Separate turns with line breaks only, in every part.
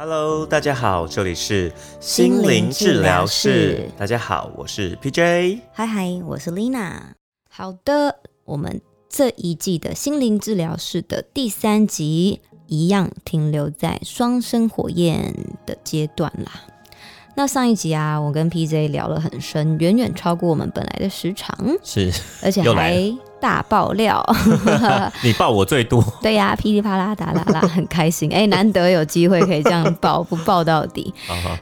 Hello，大家好，这里是心灵治疗室。大家好，我是 PJ。
嗨嗨，我是 Lina。好的，我们这一季的心灵治疗室的第三集，一样停留在双生火焰的阶段啦。那上一集啊，我跟 PJ 聊了很深，远远超过我们本来的时长，
是，
而且还大爆料。
你爆我最多。
对呀，噼里啪啦打啦啦，很开心。哎，难得有机会可以这样爆，不爆到底。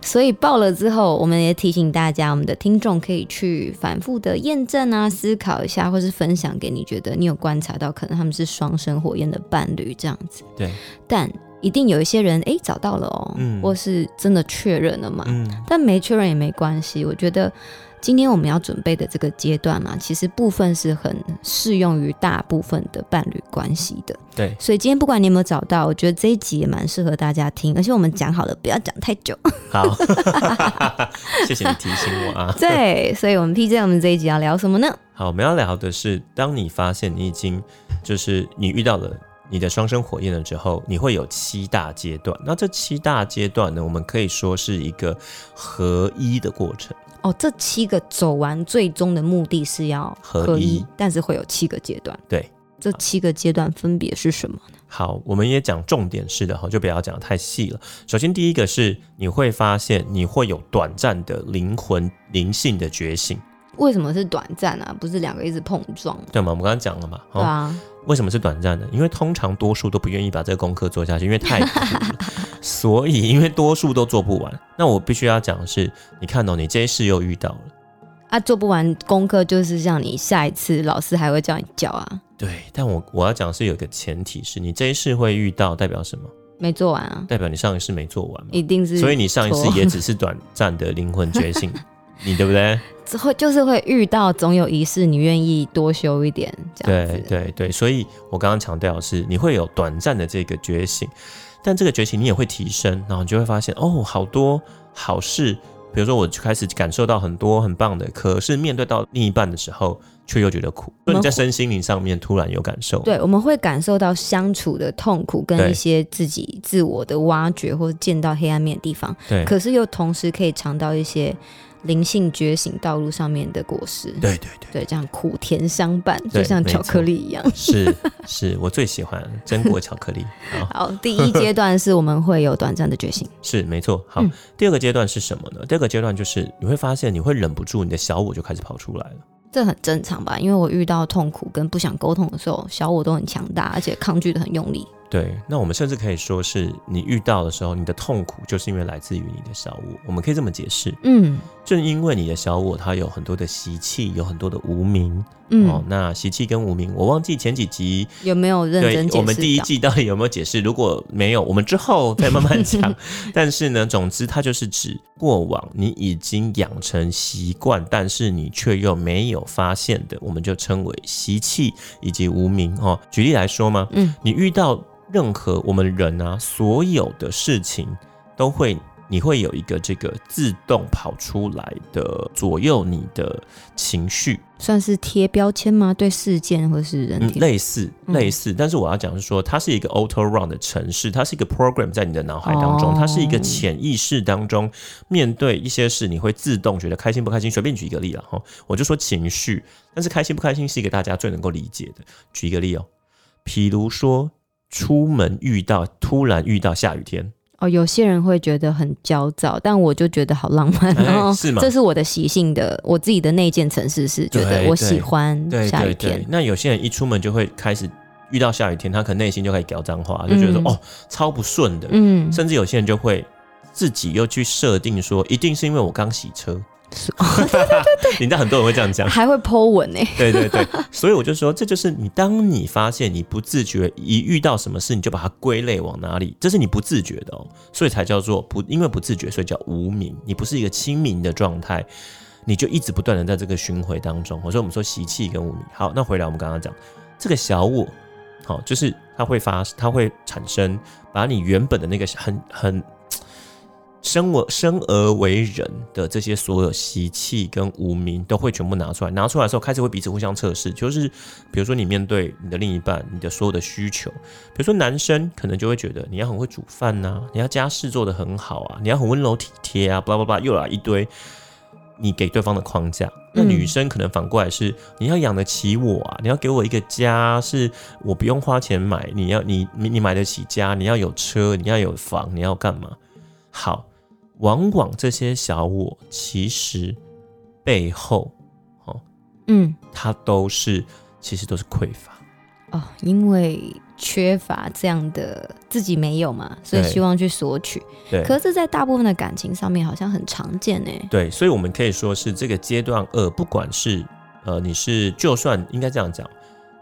所以爆了之后，我们也提醒大家，我们的听众可以去反复的验证啊，思考一下，或是分享给你觉得你有观察到，可能他们是双生火焰的伴侣这样子。
对，
但。一定有一些人哎找到了哦，嗯或是真的确认了嘛？嗯但没确认也没关系。我觉得今天我们要准备的这个阶段嘛，其实部分是很适用于大部分的伴侣关系的。
对，
所以今天不管你有没有找到，我觉得这一集也蛮适合大家听。而且我们讲好了，不要讲太久。
好，谢谢你提醒我啊。
对，所以我们 P J 我们这一集要聊什么呢？
好，我们要聊的是，当你发现你已经就是你遇到了。你的双生火焰了之后，你会有七大阶段。那这七大阶段呢，我们可以说是一个合一的过程。
哦，这七个走完，最终的目的是要合一，但是会有七个阶段。
对，
这七个阶段分别是什么呢？
好，我们也讲重点式的哈，就不要讲太细了。首先，第一个是你会发现你会有短暂的灵魂灵性的觉醒。
为什么是短暂啊？不是两个一直碰撞？
对吗？我们刚刚讲了嘛。
对啊。
为什么是短暂的？因为通常多数都不愿意把这个功课做下去，因为太苦了。所以，因为多数都做不完。那我必须要讲的是，你看到你这一世又遇到了
啊，做不完功课就是像你下一次老师还会叫你教啊。
对，但我我要讲是有一个前提是你这一世会遇到，代表什么？
没做完啊？
代表你上一世没做完。
一定是。
所以你上一次也只是短暂的灵魂觉醒。你对不对？
会就是会遇到，总有一事你愿意多修一点，这样
对对对，所以我刚刚强调的是，你会有短暂的这个觉醒，但这个觉醒你也会提升，然后你就会发现哦，好多好事，比如说我就开始感受到很多很棒的，可是面对到另一半的时候，却又觉得苦。你在身心灵上面突然有感受，
对，我们会感受到相处的痛苦，跟一些自己自我的挖掘，或者见到黑暗面的地方，
对，
可是又同时可以尝到一些。灵性觉醒道路上面的果实，
对对对，
对，这样苦甜相伴，就像巧克力一样。
是是，我最喜欢榛果巧克力。
好，第一阶段是我们会有短暂的觉醒，
是没错。好，第二个阶段是什么呢？第二个阶段就是你会发现，你会忍不住，你的小我就开始跑出来了。
这很正常吧？因为我遇到痛苦跟不想沟通的时候，小我都很强大，而且抗拒的很用力。
对，那我们甚至可以说是你遇到的时候，你的痛苦就是因为来自于你的小我。我们可以这么解释，
嗯，
正因为你的小我它有很多的习气，有很多的无名，嗯，哦，那习气跟无名，我忘记前几集
有没有认真解释。
我们第一季到底有没有解释？如果没有，我们之后再慢慢讲。但是呢，总之它就是指过往你已经养成习惯，但是你却又没有发现的，我们就称为习气以及无名。哦，举例来说嘛，嗯，你遇到。任何我们人啊，所有的事情都会，你会有一个这个自动跑出来的左右你的情绪，
算是贴标签吗？对事件或是人，
类似类似。但是我要讲是说，它是一个 auto run 的城市，它是一个 program 在你的脑海当中，它是一个潜意识当中，面对一些事，你会自动觉得开心不开心。随便举一个例了哈，我就说情绪，但是开心不开心是一个大家最能够理解的。举一个例哦，譬如说。出门遇到突然遇到下雨天
哦，有些人会觉得很焦躁，但我就觉得好浪漫哦，
是吗？
这是我的习性的，我自己的内建城市是觉得我喜欢下雨天。
那有些人一出门就会开始遇到下雨天，他可能内心就开始屌脏话，就觉得说哦超不顺的，嗯，甚至有些人就会自己又去设定说，一定是因为我刚洗车。
对对对对，
你知道很多人会这样讲，
还会剖文呢。
对对对，所以我就说，这就是你当你发现你不自觉一遇到什么事，你就把它归类往哪里，这是你不自觉的哦，所以才叫做不，因为不自觉，所以叫无名。你不是一个清明的状态，你就一直不断的在这个巡回当中。我说我们说习气跟无名。好，那回来我们刚刚讲这个小我，好，就是它会发，它会产生，把你原本的那个很很。生我生而为人的这些所有习气跟无名都会全部拿出来，拿出来的时候开始会彼此互相测试，就是比如说你面对你的另一半，你的所有的需求，比如说男生可能就会觉得你要很会煮饭呐，你要家事做得很好啊，你要很温柔体贴啊，巴拉巴拉又来一堆你给对方的框架。那女生可能反过来是你要养得起我啊，你要给我一个家，是我不用花钱买，你要你你买得起家，你要有车，你要有房，你要干嘛？好，往往这些小我其实背后，哦，嗯，它都是其实都是匮乏
哦，因为缺乏这样的自己没有嘛，所以希望去索取。
对，
可是，在大部分的感情上面，好像很常见呢。
对，所以我们可以说是这个阶段二，不管是呃，你是就算应该这样讲，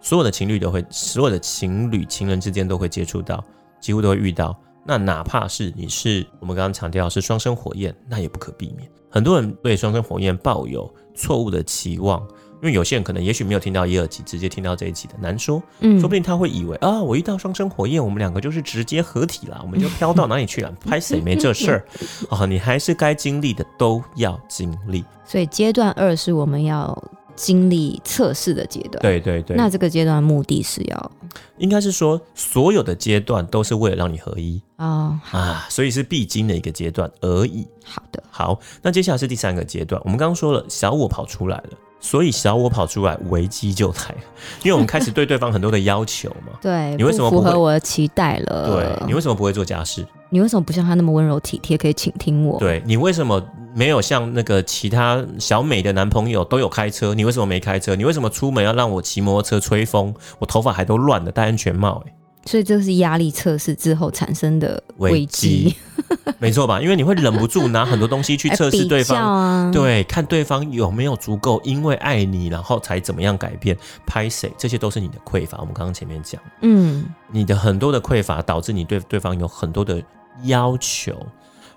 所有的情侣都会，所有的情侣情人之间都会接触到，几乎都会遇到。那哪怕是你是我们刚刚强调是双生火焰，那也不可避免。很多人对双生火焰抱有错误的期望，因为有些人可能也许没有听到一二集，直接听到这一集的难说，嗯，说不定他会以为啊，我遇到双生火焰，我们两个就是直接合体了，我们就飘到哪里去了？拍谁没这事儿啊？你还是该经历的都要经历。
所以阶段二是我们要。经历测试的阶段，
对对对。
那这个阶段目的是要，
应该是说所有的阶段都是为了让你合一啊啊，所以是必经的一个阶段而已。
好的，
好，那接下来是第三个阶段。我们刚刚说了，小我跑出来了，所以小我跑出来，危机就来了，因为我们开始对对方很多的要求嘛。
对，
你为什么
符合我的期待了？
对，你为什么不会做家事？
你为什么不像他那么温柔体贴，可以倾听我？
对你为什么？没有像那个其他小美的男朋友都有开车，你为什么没开车？你为什么出门要让我骑摩托车吹风？我头发还都乱了，戴安全帽哎。
所以这是压力测试之后产生的危机，
没错吧？因为你会忍不住拿很多东西去测试对方，对，看对方有没有足够因为爱你，然后才怎么样改变。拍谁？这些都是你的匮乏。我们刚刚前面讲，嗯，你的很多的匮乏导致你对对方有很多的要求。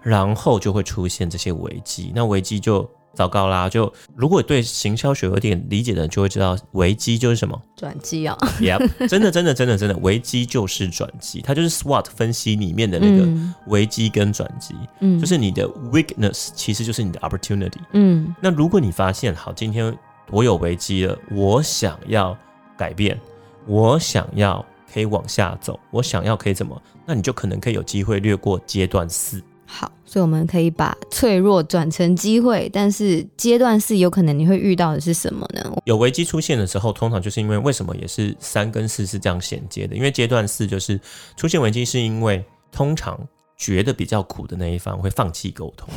然后就会出现这些危机，那危机就糟糕啦。就如果对行销学有点理解的人，就会知道危机就是什么
转机啊。
Yep，真的真的真的真的，危机就是转机，它就是 SWOT 分析里面的那个危机跟转机。嗯，就是你的 weakness 其实就是你的 opportunity。嗯，那如果你发现好，今天我有危机了，我想要改变，我想要可以往下走，我想要可以怎么，那你就可能可以有机会略过阶段四。
好，所以我们可以把脆弱转成机会，但是阶段四有可能你会遇到的是什么呢？
有危机出现的时候，通常就是因为为什么也是三跟四是这样衔接的？因为阶段四就是出现危机，是因为通常觉得比较苦的那一方会放弃沟通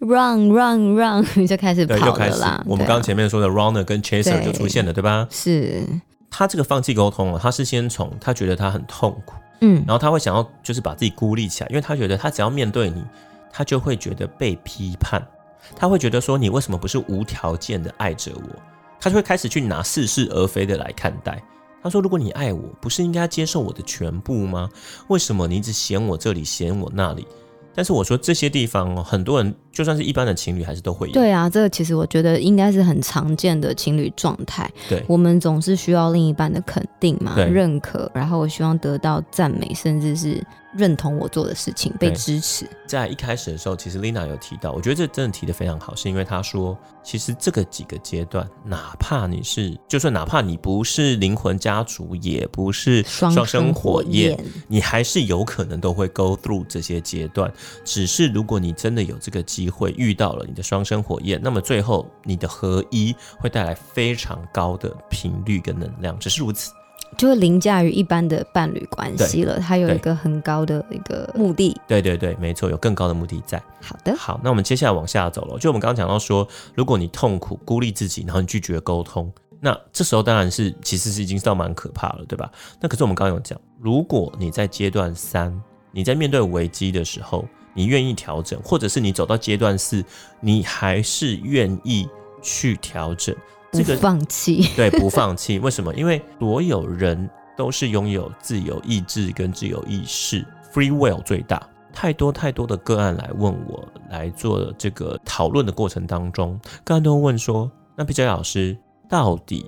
，run run run 就开始跑了啦。
我们刚刚前面说的 runner 跟 chaser 就出现了，对吧？
是
他这个放弃沟通了，他是先从他觉得他很痛苦。嗯，然后他会想要就是把自己孤立起来，因为他觉得他只要面对你，他就会觉得被批判，他会觉得说你为什么不是无条件的爱着我，他就会开始去拿似是而非的来看待。他说：如果你爱我，不是应该接受我的全部吗？为什么你一直嫌我这里嫌我那里？但是我说这些地方哦，很多人就算是一般的情侣，还是都会有。
对啊，这个其实我觉得应该是很常见的情侣状态。
对，
我们总是需要另一半的肯定嘛，认可，然后我希望得到赞美，甚至是。认同我做的事情，被支持。
在一开始的时候，其实 Lina 有提到，我觉得这真的提的非常好，是因为她说，其实这个几个阶段，哪怕你是，就算哪怕你不是灵魂家族，也不是双生火焰，你还是有可能都会 go through 这些阶段。只是如果你真的有这个机会遇到了你的双生火焰，那么最后你的合一会带来非常高的频率跟能量，只是如此。
就会凌驾于一般的伴侣关系了，它有一个很高的一个目的。
对对对，没错，有更高的目的在。
好的，
好，那我们接下来往下走了。就我们刚刚讲到说，如果你痛苦、孤立自己，然后你拒绝沟通，那这时候当然是其实是已经到蛮可怕了，对吧？那可是我们刚刚有讲，如果你在阶段三，你在面对危机的时候，你愿意调整，或者是你走到阶段四，你还是愿意去调整。
这个放弃，
对，不放弃。为什么？因为所有人都是拥有自由意志跟自由意识，free will 最大。太多太多的个案来问我，来做这个讨论的过程当中，个案都问说：“那 P J 老师，到底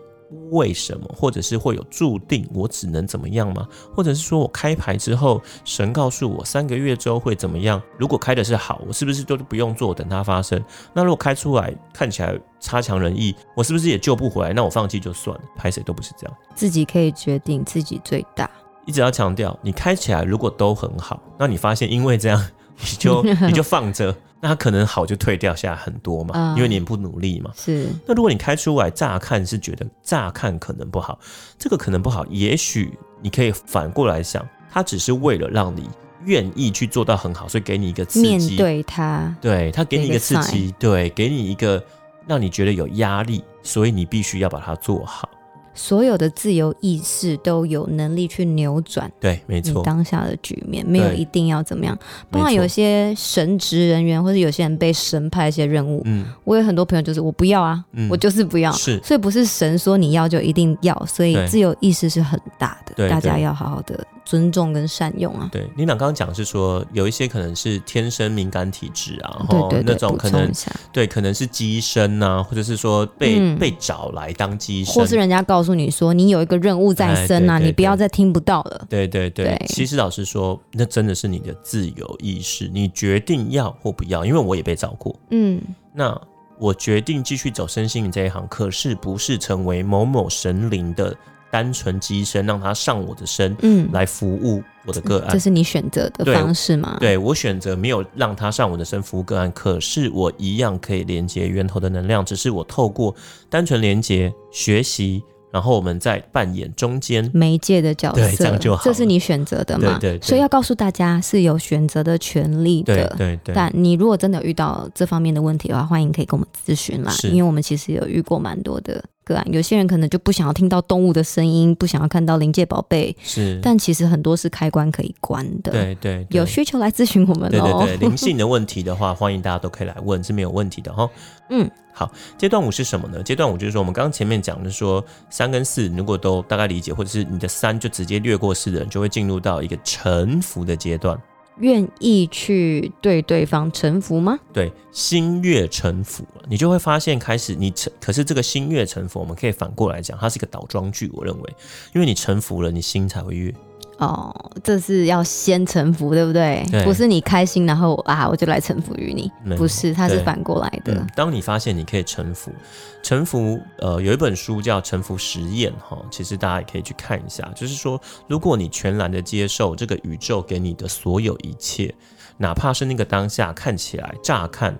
为什么，或者是会有注定我只能怎么样吗？或者是说我开牌之后，神告诉我三个月之后会怎么样？如果开的是好，我是不是都不用做，等它发生？那如果开出来看起来差强人意，我是不是也救不回来？那我放弃就算了，拍谁都不是这样，
自己可以决定，自己最大。
一直要强调，你开起来如果都很好，那你发现因为这样，你就 你就放着。那它可能好就退掉下来很多嘛，因为你不努力嘛。
是。
那如果你开出来，乍看是觉得乍看可能不好，这个可能不好，也许你可以反过来想，它只是为了让你愿意去做到很好，所以给你一个刺激。
面对他，
对他给你一个刺激，对，给你一个让你觉得有压力，所以你必须要把它做好。
所有的自由意识都有能力去扭转，
对，没错，
当下的局面没有一定要怎么样。包括有些神职人员或者有些人被神派一些任务，嗯，我有很多朋友就是我不要啊，我就是不要，
是，
所以不是神说你要就一定要，所以自由意识是很大的，大家要好好的。尊重跟善用啊，
对，领导刚刚讲是说有一些可能是天生敏感体质啊，
对对
那种可能对，可能是机身啊，或者是说被被找来当机身，
或是人家告诉你说你有一个任务在身啊，你不要再听不到了。
对对。对，其实老实说，那真的是你的自由意识，你决定要或不要。因为我也被找过，嗯，那我决定继续走身心灵这一行，可是不是成为某某神灵的。单纯机身让他上我的身，嗯，来服务我的个案，
这是你选择的方式吗？
对我选择没有让他上我的身服务个案，可是我一样可以连接源头的能量，只是我透过单纯连接学习，然后我们再扮演中间
媒介的角色，
对，这样就好。
这是你选择的嘛？
对，
所以要告诉大家是有选择的权利的。
对对。
但你如果真的遇到这方面的问题的话，欢迎可以跟我们咨询啦，因为我们其实有遇过蛮多的。个案，有些人可能就不想要听到动物的声音，不想要看到临界宝贝，
是。
但其实很多是开关可以关的。
对对，
有需求来咨询我们
哦。对对对，灵性的问题的话，欢迎大家都可以来问，是没有问题的哈。嗯，好。阶段五是什么呢？阶段五就是说，我们刚刚前面讲的说，三跟四如果都大概理解，或者是你的三就直接略过四的人，就会进入到一个臣服的阶段。
愿意去对对方臣服吗？
对，心悦诚服，你就会发现开始你臣，可是这个心悦诚服，我们可以反过来讲，它是一个倒装句。我认为，因为你臣服了，你心才会悦。
哦，这是要先臣服，对不对？不是你开心，然后啊，我就来臣服于你。不是，它是反过来的。
当你发现你可以臣服，臣服，呃，有一本书叫《臣服实验》哈，其实大家也可以去看一下。就是说，如果你全然的接受这个宇宙给你的所有一切，哪怕是那个当下看起来乍看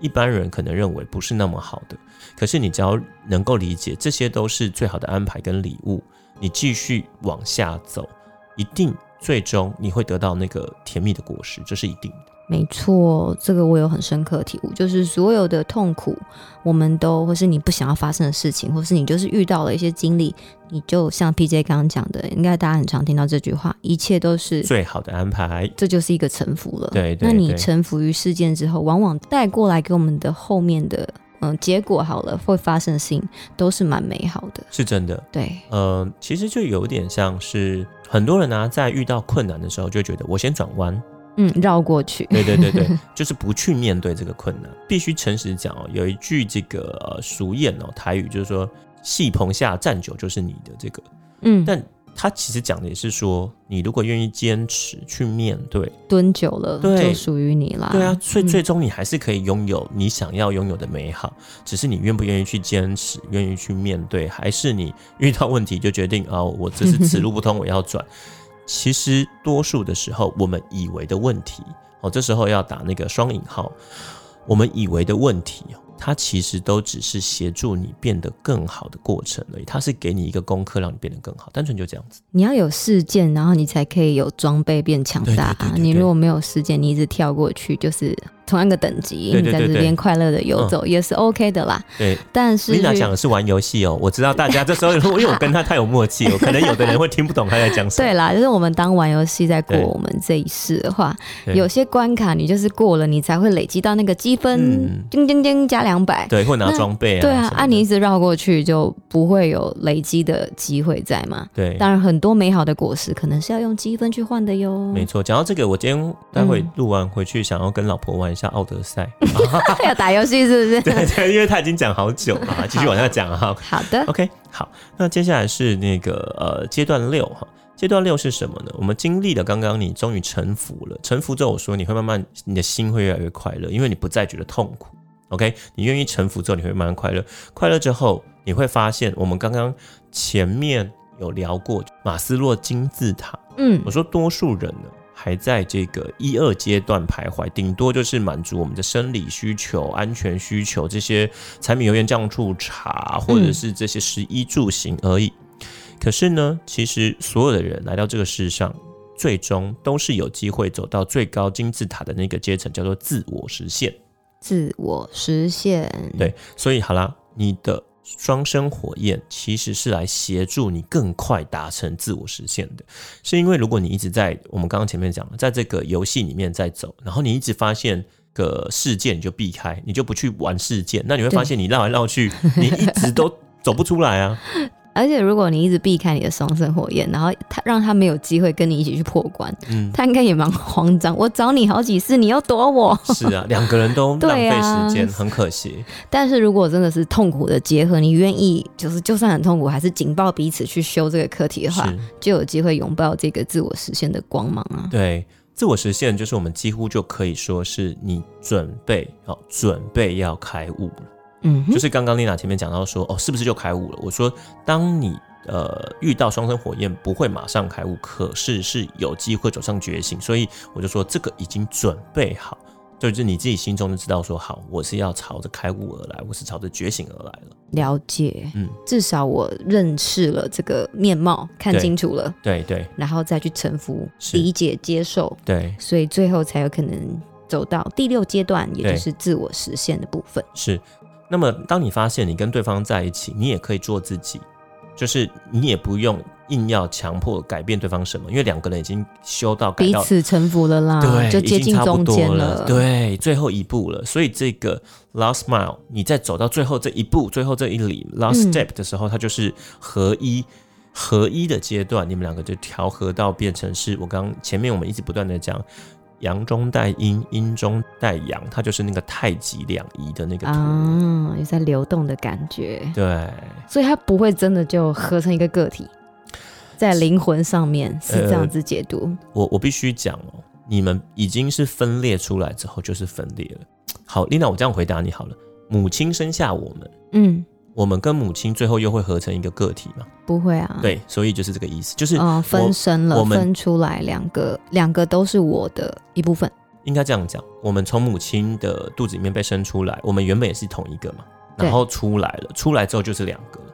一般人可能认为不是那么好的，可是你只要能够理解，这些都是最好的安排跟礼物，你继续往下走。一定最终你会得到那个甜蜜的果实，这是一定的。
没错，这个我有很深刻体悟，就是所有的痛苦，我们都或是你不想要发生的事情，或是你就是遇到了一些经历，你就像 P J 刚刚讲的，应该大家很常听到这句话，一切都是
最好的安排，
这就是一个臣服了。
对，
那你臣服于事件之后，往往带过来给我们的后面的。嗯，结果好了，会发生的事情都是蛮美好的，
是真的。
对，
呃，其实就有点像是很多人呢，在遇到困难的时候，就觉得我先转弯，
嗯，绕过去。
对对对对，就是不去面对这个困难。必须诚实讲哦，有一句这个呃俗谚哦，台语就是说“戏棚下站久就是你的”这个，嗯，但。他其实讲的也是说，你如果愿意坚持去面对，
蹲久了就属于你啦。
对啊，所以最终你还是可以拥有你想要拥有的美好，只是你愿不愿意去坚持，愿意去面对，还是你遇到问题就决定啊，我这是此路不通，我要转。其实多数的时候，我们以为的问题，哦，这时候要打那个双引号，我们以为的问题。它其实都只是协助你变得更好的过程而已，它是给你一个功课，让你变得更好，单纯就这样子。
你要有事件，然后你才可以有装备变强大啊。你如果没有事件，你一直跳过去，就是。同样的等级，你在这边快乐的游走也是 OK 的啦。
对，
但是
丽娜讲的是玩游戏哦。我知道大家这时候，因为我跟他太有默契，可能有的人会听不懂他在讲什么。
对啦，就是我们当玩游戏在过我们这一世的话，有些关卡你就是过了，你才会累积到那个积分，叮叮叮加两百，
对，会拿装备啊，
对啊，
按
你一直绕过去就不会有累积的机会在嘛。
对，
当然很多美好的果实可能是要用积分去换的哟。
没错，讲到这个，我今天待会录完回去，想要跟老婆玩一下奥德赛，
要打游戏是不是？
对对，因为他已经讲好久了，继续往下讲哈。
好的
，OK，好，那接下来是那个呃阶段六哈。阶段六是什么呢？我们经历了刚刚，你终于臣服了。臣服之后，我说你会慢慢，你的心会越来越快乐，因为你不再觉得痛苦。OK，你愿意臣服之后，你会慢慢快乐。快乐之后，你会发现，我们刚刚前面有聊过马斯洛金字塔。嗯，我说多数人呢，还在这个一二阶段徘徊，顶多就是满足我们的生理需求、安全需求这些柴米油盐酱醋茶，或者是这些食衣住行而已。可是呢，其实所有的人来到这个世上，最终都是有机会走到最高金字塔的那个阶层，叫做自我实现。
自我实现。
对，所以好啦，你的双生火焰其实是来协助你更快达成自我实现的。是因为如果你一直在我们刚刚前面讲了，在这个游戏里面在走，然后你一直发现个事件你就避开，你就不去玩事件，那你会发现你绕来绕去，你一直都走不出来啊。
而且，如果你一直避开你的双生火焰，然后他让他没有机会跟你一起去破关，嗯，他应该也蛮慌张。我找你好几次，你又躲我。
是啊，两个人都浪费时间，很可惜。
但是如果真的是痛苦的结合，你愿意就是就算很痛苦，还是紧抱彼此去修这个课题的话，就有机会拥抱这个自我实现的光芒啊。
对，自我实现就是我们几乎就可以说是你准备好，准备要开悟了。嗯，就是刚刚丽娜前面讲到说，哦，是不是就开悟了？我说，当你呃遇到双生火焰，不会马上开悟，可是是有机会走上觉醒，所以我就说这个已经准备好，就是你自己心中就知道说，好，我是要朝着开悟而来，我是朝着觉醒而来了。
了解，嗯，至少我认识了这个面貌，看清楚了，
对对，
然后再去臣服、理解、接受，
对，
所以最后才有可能走到第六阶段，也就是自我实现的部分，
是。那么，当你发现你跟对方在一起，你也可以做自己，就是你也不用硬要强迫改变对方什么，因为两个人已经修到
彼此臣服了啦，
对，
就接近中间
了，对，最后一步了。所以这个 last mile，你在走到最后这一步、最后这一里 last step 的时候，它就是合一、合一的阶段，你们两个就调和到变成是我刚前面我们一直不断的讲。阳中带阴，阴中带阳，它就是那个太极两仪的那个图，
有在流动的感觉。
对，
所以它不会真的就合成一个个体，在灵魂上面是这样子解读。
我我必须讲哦，你们已经是分裂出来之后就是分裂了。好，丽娜，我这样回答你好了。母亲生下我们，嗯。我们跟母亲最后又会合成一个个体吗？
不会啊。
对，所以就是这个意思，就是
分身了，分出来两个，两个都是我的一部分。
应该这样讲，我们从母亲的肚子里面被生出来，我们原本也是同一个嘛，然后出来了，出来之后就是两个了。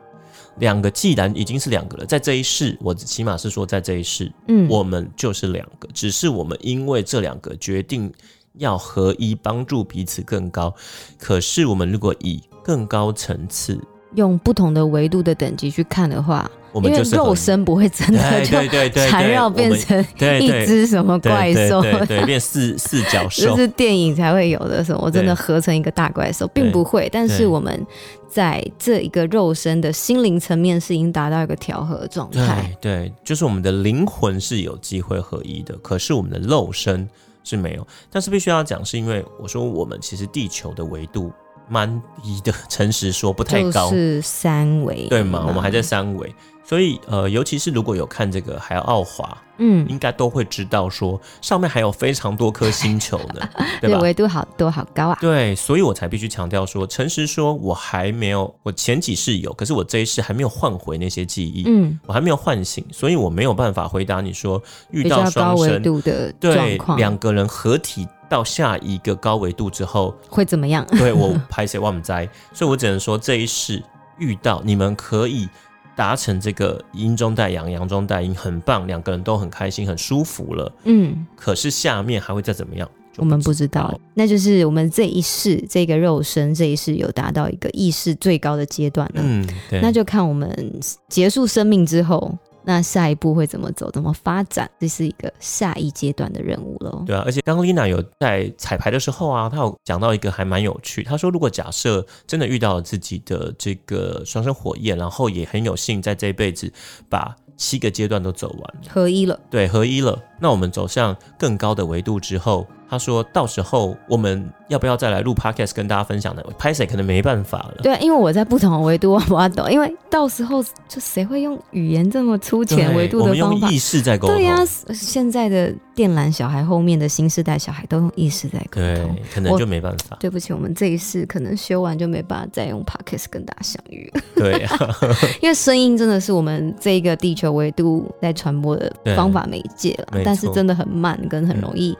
两个既然已经是两个了，在这一世，我起码是说在这一世，嗯，我们就是两个，只是我们因为这两个决定要合一，帮助彼此更高。可是我们如果以更高层次。
用不同的维度的等级去看的话，因为肉身不会真的就缠绕变成一只什么怪兽，
对，变四四角 兽，
这是电影才会有的。什么？我真的合成一个大怪兽，并不会。但是我们在这一个肉身的心灵层面是已经达到一个调和状态。
对，就是我们的灵魂是有机会合一的，可是我们的肉身是没有。但是必须要讲，是因为我说我们其实地球的维度。蛮低的，诚实说不太高，
是三维，
对吗？我们还在三维，所以呃，尤其是如果有看这个海奥华，嗯，应该都会知道说上面还有非常多颗星球呢，对吧？
维度好多好高啊！
对，所以我才必须强调说，诚实说，我还没有，我前几世有，可是我这一世还没有换回那些记忆，嗯，我还没有唤醒，所以我没有办法回答你说遇到双生
的
对两个人合体。到下一个高维度之后
会怎么样？
对我拍谁忘灾，所以我只能说这一世遇到你们可以达成这个阴中带阳，阳中带阴，很棒，两个人都很开心，很舒服了。嗯，可是下面还会再怎么样？
我们不知道。那就是我们这一世这个肉身这一世有达到一个意识最高的阶段了。嗯，那就看我们结束生命之后。那下一步会怎么走，怎么发展，这是一个下一阶段的任务喽。
对啊，而且刚 Lina 有在彩排的时候啊，她有讲到一个还蛮有趣。她说，如果假设真的遇到了自己的这个双生火焰，然后也很有幸在这一辈子把七个阶段都走完，
合一了，
对，合一了。那我们走向更高的维度之后。他说到时候我们要不要再来录 podcast 跟大家分享呢？拍谁可能没办法了。
对，因为我在不同的维度，我懂。因为到时候就谁会用语言这么粗浅维度的方
法？意识在沟通。
对呀，现在的电缆小孩后面的新时代小孩都用意识在沟通，
可能就没办法。
对不起，我们这一世可能修完就没办法再用 podcast 跟大家相遇。
对，
因为声音真的是我们这个地球维度在传播的方法媒介了，但是真的很慢，跟很容易。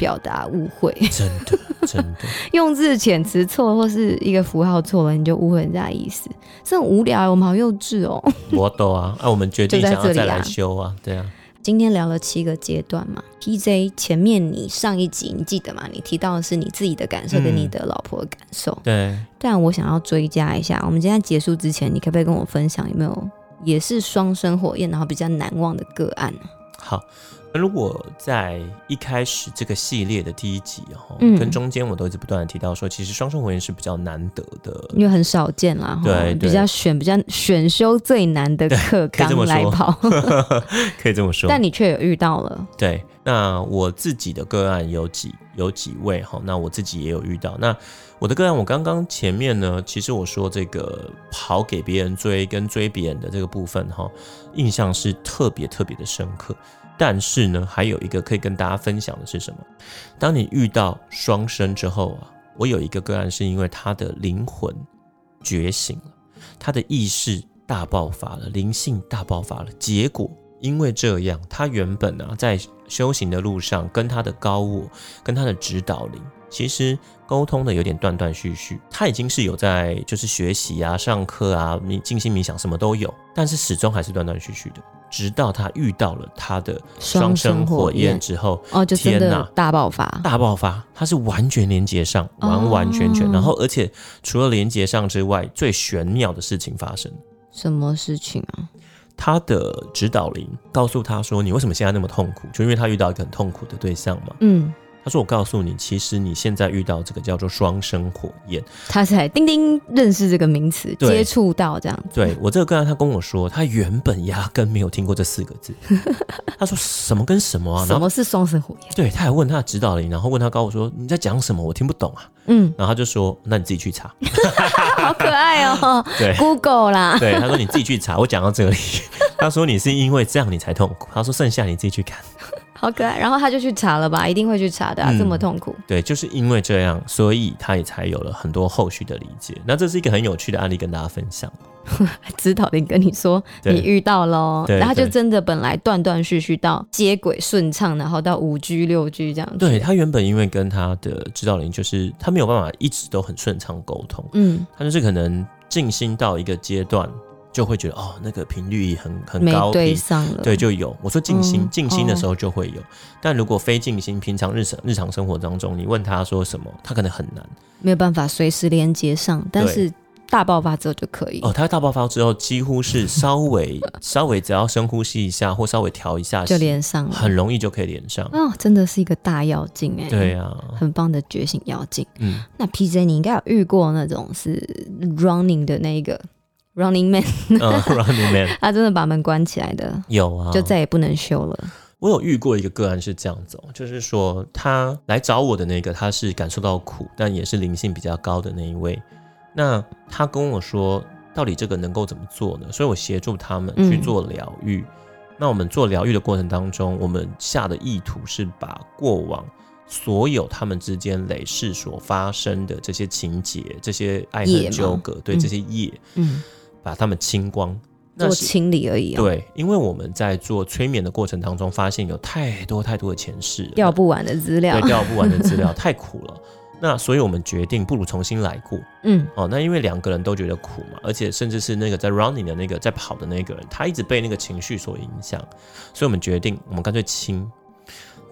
表达误会，
真的真的
用字遣词错，或是一个符号错了，你就误会人家意思，这很无聊。我们好幼稚哦。
我懂啊，啊，我们决定想要再来修啊，对啊。
今天聊了七个阶段嘛，PJ 前面你上一集你记得吗？你提到的是你自己的感受跟你的老婆的感受，
对。
但我想要追加一下，我们今天结束之前，你可不可以跟我分享有没有也是双生火焰，然后比较难忘的个案
好。如果在一开始这个系列的第一集哈，跟中间我都一直不断的提到说，其实双生火焰是比较难得的，
因为很少见啦，
对，
比较选比较选修最难的课纲来跑，
可以这么说。
但你却有遇到了，
对。那我自己的个案有几有几位哈，那我自己也有遇到。那我的个案，我刚刚前面呢，其实我说这个跑给别人追跟追别人的这个部分哈，印象是特别特别的深刻。但是呢，还有一个可以跟大家分享的是什么？当你遇到双生之后啊，我有一个个案是因为他的灵魂觉醒了，他的意识大爆发了，灵性大爆发了。结果因为这样，他原本啊在修行的路上，跟他的高我，跟他的指导灵，其实沟通的有点断断续续。他已经是有在就是学习啊、上课啊、冥静心冥想什么都有，但是始终还是断断续续的。直到他遇到了他的双生火焰之后，
哦，就天呐大爆发，
大爆发，他是完全连接上，完完全全，然后而且除了连接上之外，最玄妙的事情发生，
什么事情啊？
他的指导灵告诉他说：“你为什么现在那么痛苦？就因为他遇到一个很痛苦的对象嘛。”嗯。他说：“我告诉你，其实你现在遇到这个叫做双生火焰。”
他才丁丁认识这个名词，接触到这样。
对我这个个案，他跟我说，他原本压根没有听过这四个字。他说：“什么跟什么啊？
什么是双生火焰？”
对，他还问他指导灵，然后问他高我说：“你在讲什么？我听不懂啊。”嗯，然后他就说：“那你自己去查。”
好可爱哦。
对
，Google 啦。
对，他说：“你自己去查。”我讲到这里，他说：“你是因为这样你才痛苦。”他说：“剩下你自己去看。”
好可爱，然后他就去查了吧，一定会去查的，这么痛苦。
对，就是因为这样，所以他也才有了很多后续的理解。那这是一个很有趣的案例，跟大家分享。
指导灵跟你说，你遇到喽，然后就真的本来断断续续到接轨顺畅，然后到五 G 六 G 这样。
对他原本因为跟他的指导灵，就是他没有办法一直都很顺畅沟通，嗯，他就是可能静心到一个阶段。就会觉得哦，那个频率很很高，
对上了，
对，就有。我说静心，静心的时候就会有，但如果非静心，平常日常日常生活当中，你问他说什么，他可能很难，
没有办法随时连接上。但是大爆发之后就可以。
哦，他大爆发之后，几乎是稍微 稍微只要深呼吸一下，或稍微调一下，
就连上了，
很容易就可以连上。
哦，真的是一个大药劲哎。
对啊，
很棒的觉醒药劲。嗯，那 PJ 你应该有遇过那种是 running 的那一个。Running Man，
嗯，Running Man，
他真的把门关起来的，
有啊，
就再也不能修了。
我有遇过一个个案是这样子，就是说他来找我的那个，他是感受到苦，但也是灵性比较高的那一位。那他跟我说，到底这个能够怎么做呢？所以我协助他们去做疗愈。那我们做疗愈的过程当中，我们下的意图是把过往所有他们之间累世所发生的这些情节、这些爱恨纠葛，对这些业，嗯。把他们清光，
做清理而已。
对，因为我们在做催眠的过程当中，发现有太多太多的前世，
调不完的资料，
对，调不完的资料太苦了。那所以我们决定不如重新来过。嗯，哦，那因为两个人都觉得苦嘛，而且甚至是那个在 running 的那个在跑的那个人，他一直被那个情绪所影响，所以我们决定，我们干脆清。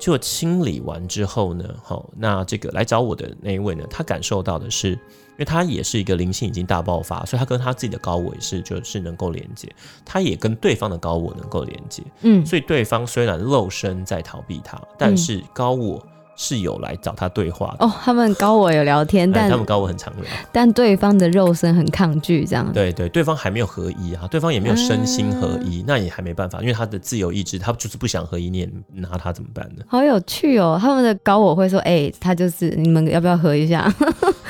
就清理完之后呢，好，那这个来找我的那一位呢，他感受到的是，因为他也是一个灵性已经大爆发，所以他跟他自己的高我也是就是能够连接，他也跟对方的高我能够连接，嗯，所以对方虽然肉身在逃避他，但是高我。是有来找他对话
哦，他们高我有聊天，但
他们高我很常聊，
但对方的肉身很抗拒这样。
对对，对方还没有合一啊，对方也没有身心合一，那也还没办法，因为他的自由意志，他就是不想合一，你也拿他怎么办呢？
好有趣哦，他们的高我会说，哎，他就是你们要不要合一下？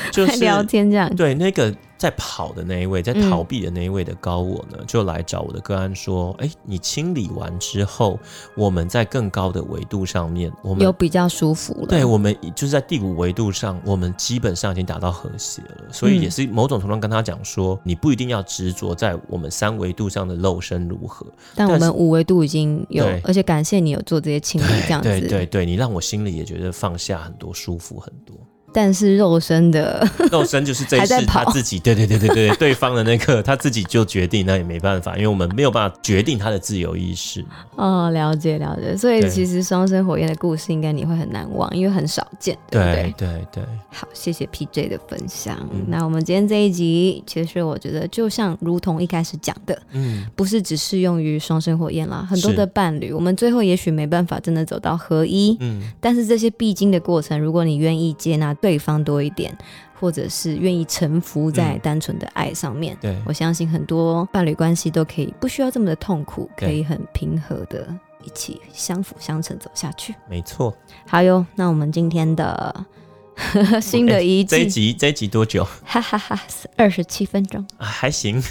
就是
聊天这样。
对，那个。在跑的那一位，在逃避的那一位的高我呢，就来找我的个案说：“哎，你清理完之后，我们在更高的维度上面，我们
有比较舒服了。
对，我们就是在第五维度上，我们基本上已经达到和谐了。所以也是某种程度跟他讲说，你不一定要执着在我们三维度上的肉身如何，
但我们五维度已经有，而且感谢你有做这些清理，这样子，
对对对，你让我心里也觉得放下很多，舒服很多。”
但是肉身的
肉身就是这次他自己，对对对对对，对方的那个 他自己就决定，那也没办法，因为我们没有办法决定他的自由意识。
哦，了解了解，所以其实双生火焰的故事应该你会很难忘，因为很少见，对不对？
对对。
好，谢谢 PJ 的分享。那我们今天这一集，其实我觉得就像如同一开始讲的，嗯，不是只适用于双生火焰啦，很多的伴侣，我们最后也许没办法真的走到合一，嗯，但是这些必经的过程，如果你愿意接纳。对方多一点，或者是愿意臣服在单纯的爱上面，
对
我相信很多伴侣关系都可以不需要这么的痛苦，可以很平和的一起相辅相成走下去。
没错。
好哟，那我们今天的 新的一
这一集这一集多久？
哈哈哈，二十七分钟，
还行。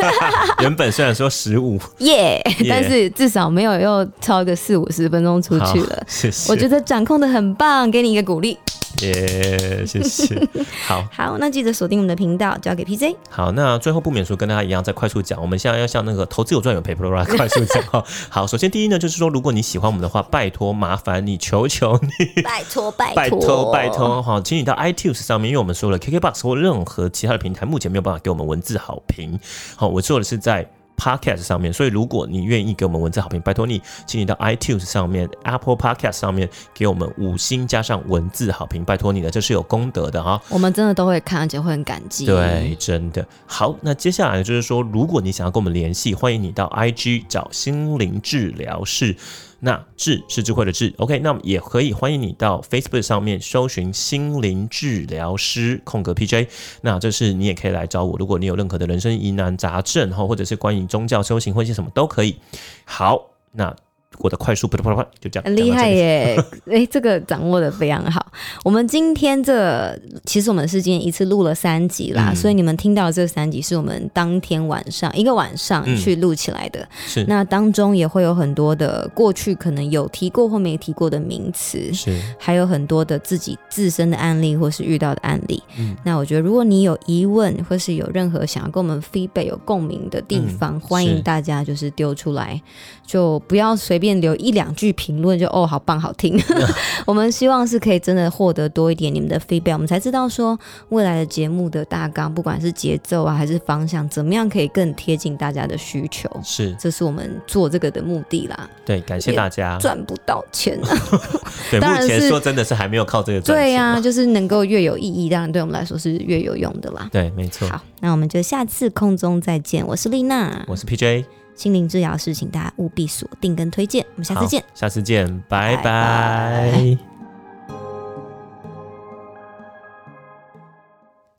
原本虽然说十五，
耶，但是至少没有又超个四五十分钟出去了。
谢谢，
我觉得掌控的很棒，给你一个鼓励。
耶，谢谢。好
好，那记得锁定我们的频道，交给 PJ。
好，那最后不免说跟大家一样，再快速讲，我们现在要像那个投资有赚有赔 p r o 快速讲哈。好，首先第一呢，就是说，如果你喜欢我们的话，拜托麻烦你，求求你，
拜托拜
拜托拜托，哈，请你到 iTunes 上面，因为我们说了，KKBox 或任何其他的平台目前没有办法给我们文字好评。好，我做的是在。Podcast 上面，所以如果你愿意给我们文字好评，拜托你，请你到 iTunes 上面、Apple Podcast 上面给我们五星加上文字好评，拜托你了，这是有功德的哈。
我们真的都会看，而且会很感激。
对，真的好。那接下来就是说，如果你想要跟我们联系，欢迎你到 IG 找心灵治疗室。那智是智慧的智，OK，那么也可以欢迎你到 Facebook 上面搜寻心灵治疗师空格 PJ，那这是你也可以来找我，如果你有任何的人生疑难杂症哈，或者是关于宗教修行或些什么都可以。好，那。我的快速啪啪啪就这样，
很厉害耶！哎，这个掌握的非常好。我们今天这其实我们是今天一次录了三集啦，所以你们听到这三集是我们当天晚上一个晚上去录起来的。
是，
那当中也会有很多的过去可能有提过或没提过的名词，
是，
还有很多的自己自身的案例或是遇到的案例。嗯，那我觉得如果你有疑问或是有任何想要跟我们 feedback 有共鸣的地方，欢迎大家就是丢出来，就不要随。便留一两句评论就哦，好棒，好听。我们希望是可以真的获得多一点你们的 feedback，我们才知道说未来的节目的大纲，不管是节奏啊还是方向，怎么样可以更贴近大家的需求。
是，
这是我们做这个的目的啦。
对，感谢大家。
赚不到钱，
对，目前说真的是还没有靠这个赚。
对呀，就是能够越有意义，当然对我们来说是越有用的啦。
对，没错。
好，那我们就下次空中再见。我是丽娜，
我是 PJ。
心灵治疗师，请大家务必锁定跟推荐。我们下次见，
下次见，拜拜。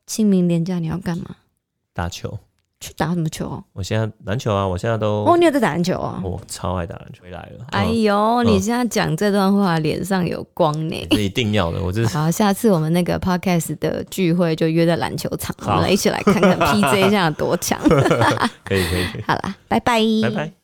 清明年假你要干嘛？
打球。
去打什么球？
我现在篮球啊，我现在都
哦，你有在打篮球啊？
我超爱打篮球，回来了。
哎呦，你现在讲这段话，脸上有光呢。
这一定要的，我这是。
好，下次我们那个 podcast 的聚会就约在篮球场，我们一起来看看 PJ 现在多强。
可以可以可以。
好啦，拜拜，
拜拜。